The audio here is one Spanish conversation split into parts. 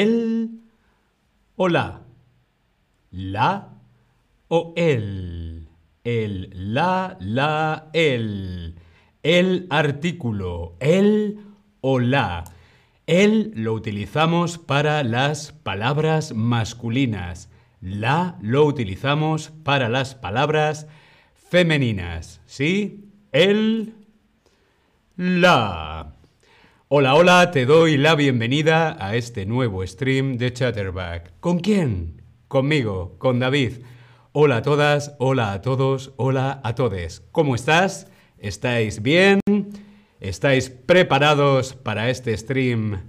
el o la. La o el. El, la, la, el. El artículo, el o la. El lo utilizamos para las palabras masculinas. La lo utilizamos para las palabras femeninas. ¿Sí? El, la. Hola, hola, te doy la bienvenida a este nuevo stream de Chatterback. ¿Con quién? Conmigo, con David. Hola a todas, hola a todos, hola a todes. ¿Cómo estás? ¿Estáis bien? ¿Estáis preparados para este stream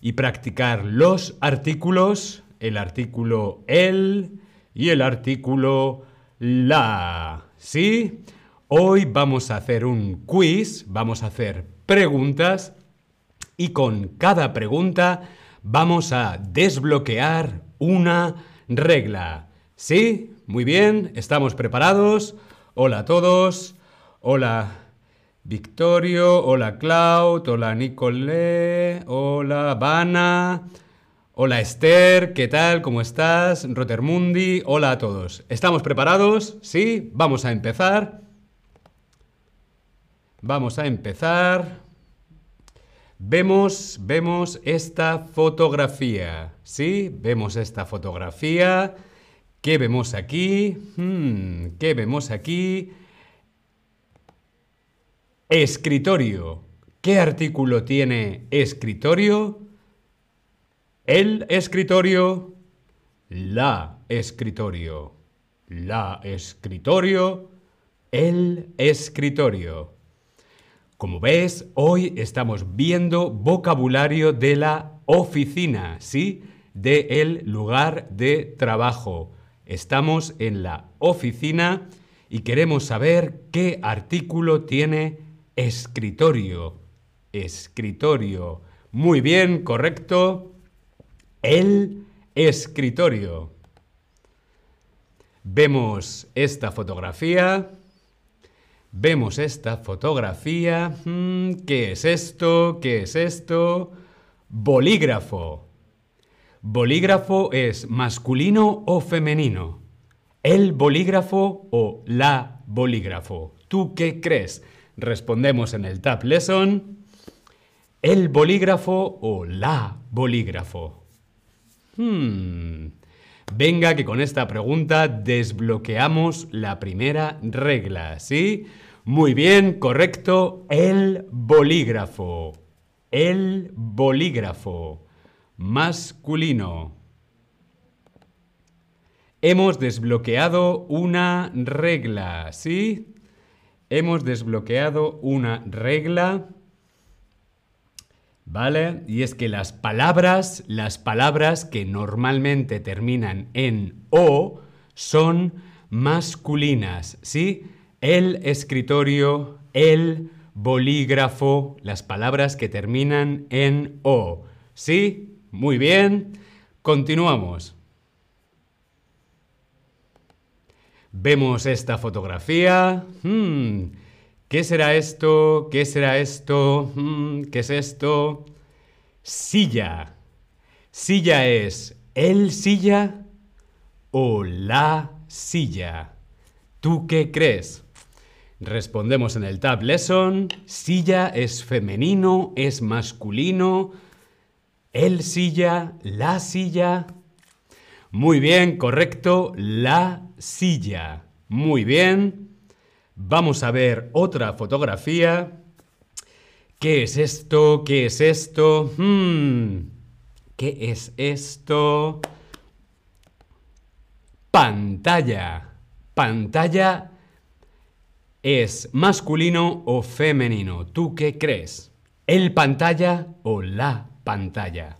y practicar los artículos? El artículo el y el artículo la. ¿Sí? Hoy vamos a hacer un quiz, vamos a hacer preguntas y con cada pregunta vamos a desbloquear una regla. ¿Sí? Muy bien, ¿estamos preparados? Hola a todos. Hola Victorio, hola Cloud, hola Nicole, hola Vana, hola Esther, ¿qué tal? ¿Cómo estás? Rotermundi, hola a todos. ¿Estamos preparados? ¿Sí? Vamos a empezar. Vamos a empezar. Vemos, vemos esta fotografía. ¿Sí? Vemos esta fotografía. ¿Qué vemos aquí? Hmm, ¿Qué vemos aquí? Escritorio. ¿Qué artículo tiene escritorio? El escritorio. La escritorio. La escritorio. El escritorio. Como ves, hoy estamos viendo vocabulario de la oficina, ¿sí? De el lugar de trabajo. Estamos en la oficina y queremos saber qué artículo tiene escritorio. Escritorio. Muy bien, correcto. El escritorio. Vemos esta fotografía. Vemos esta fotografía. Mm, ¿Qué es esto? ¿Qué es esto? Bolígrafo. ¿Bolígrafo es masculino o femenino? ¿El bolígrafo o la bolígrafo? ¿Tú qué crees? Respondemos en el Tab Lesson. ¿El bolígrafo o la bolígrafo? Hmm. Venga que con esta pregunta desbloqueamos la primera regla, ¿sí? Muy bien, correcto. El bolígrafo. El bolígrafo. Masculino. Hemos desbloqueado una regla, ¿sí? Hemos desbloqueado una regla. ¿Vale? Y es que las palabras, las palabras que normalmente terminan en O son masculinas, ¿sí? El escritorio, el bolígrafo, las palabras que terminan en O. ¿Sí? Muy bien. Continuamos. Vemos esta fotografía. Hmm, ¿Qué será esto? ¿Qué será esto? Hmm, ¿Qué es esto? Silla. Silla es el silla o la silla. ¿Tú qué crees? Respondemos en el Tab Lesson. Silla es femenino, es masculino. El silla, la silla. Muy bien, correcto. La silla. Muy bien. Vamos a ver otra fotografía. ¿Qué es esto? ¿Qué es esto? Hmm. ¿Qué es esto? Pantalla. Pantalla ¿Es masculino o femenino? ¿Tú qué crees? ¿El pantalla o la pantalla?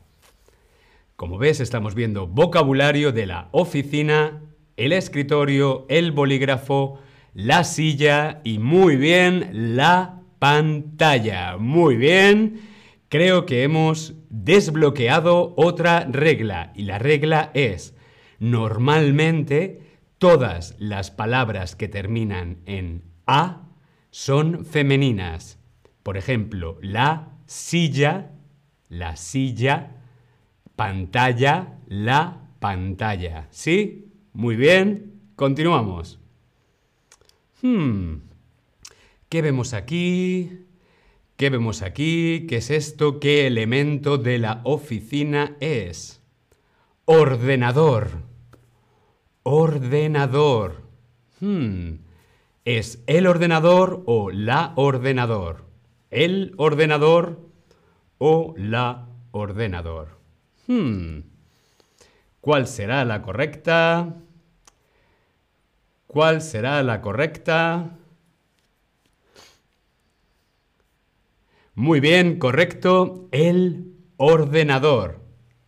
Como ves, estamos viendo vocabulario de la oficina, el escritorio, el bolígrafo, la silla y muy bien, la pantalla. Muy bien. Creo que hemos desbloqueado otra regla y la regla es, normalmente todas las palabras que terminan en a son femeninas. Por ejemplo, la silla, la silla, pantalla, la pantalla. ¿Sí? Muy bien. Continuamos. Hmm. ¿Qué vemos aquí? ¿Qué vemos aquí? ¿Qué es esto? ¿Qué elemento de la oficina es? Ordenador. Ordenador. Hmm. ¿Es el ordenador o la ordenador? ¿El ordenador o la ordenador? Hmm. ¿Cuál será la correcta? ¿Cuál será la correcta? Muy bien, correcto. El ordenador.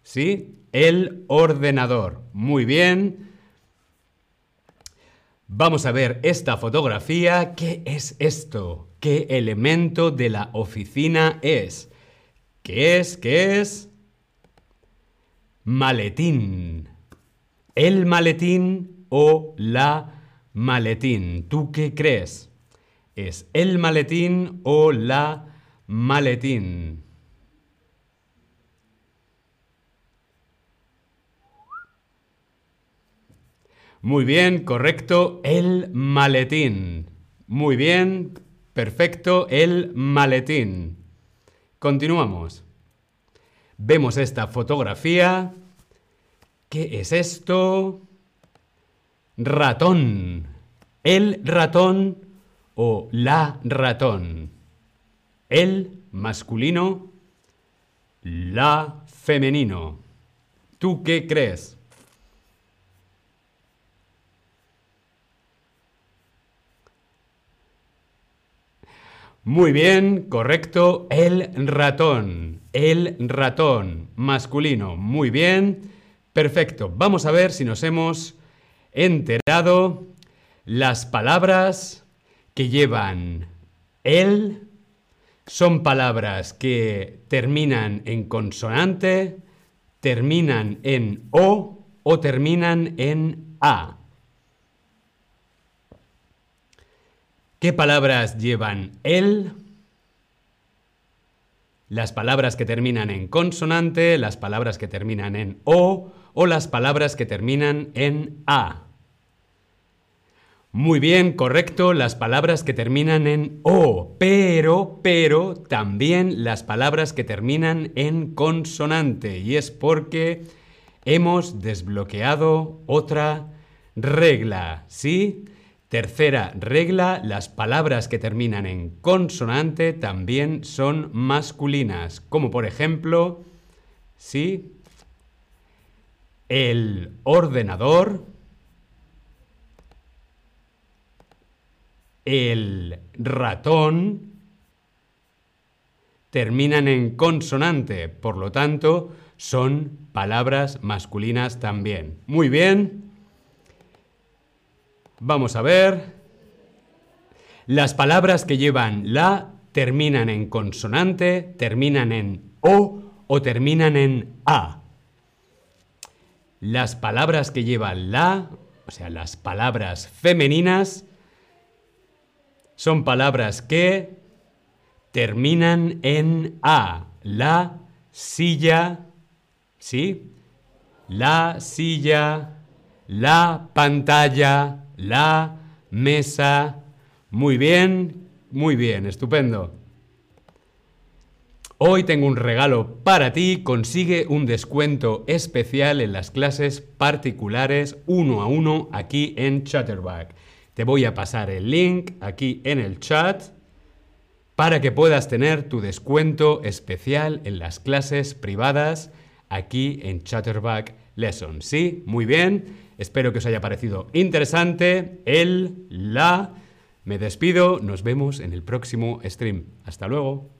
¿Sí? El ordenador. Muy bien. Vamos a ver esta fotografía. ¿Qué es esto? ¿Qué elemento de la oficina es? ¿Qué es? ¿Qué es? Maletín. El maletín o la maletín. ¿Tú qué crees? ¿Es el maletín o la Maletín. Muy bien, correcto, el maletín. Muy bien, perfecto, el maletín. Continuamos. Vemos esta fotografía. ¿Qué es esto? Ratón. El ratón o la ratón el masculino, la femenino. ¿Tú qué crees? Muy bien, correcto, el ratón. El ratón, masculino. Muy bien, perfecto. Vamos a ver si nos hemos enterado las palabras que llevan el son palabras que terminan en consonante, terminan en O o terminan en A. ¿Qué palabras llevan el? Las palabras que terminan en consonante, las palabras que terminan en O o las palabras que terminan en A. Muy bien, correcto, las palabras que terminan en O, pero, pero, también las palabras que terminan en consonante. Y es porque hemos desbloqueado otra regla, ¿sí? Tercera regla, las palabras que terminan en consonante también son masculinas, como por ejemplo, ¿sí? El ordenador, el ratón terminan en consonante, por lo tanto, son palabras masculinas también. Muy bien. Vamos a ver. Las palabras que llevan la terminan en consonante, terminan en O o terminan en A. Las palabras que llevan la, o sea, las palabras femeninas, son palabras que terminan en A. La silla, ¿sí? La silla, la pantalla, la mesa. Muy bien, muy bien, estupendo. Hoy tengo un regalo para ti. Consigue un descuento especial en las clases particulares uno a uno aquí en Chatterback. Te voy a pasar el link aquí en el chat para que puedas tener tu descuento especial en las clases privadas aquí en Chatterback Lesson. ¿Sí? Muy bien. Espero que os haya parecido interesante. El, la. Me despido. Nos vemos en el próximo stream. Hasta luego.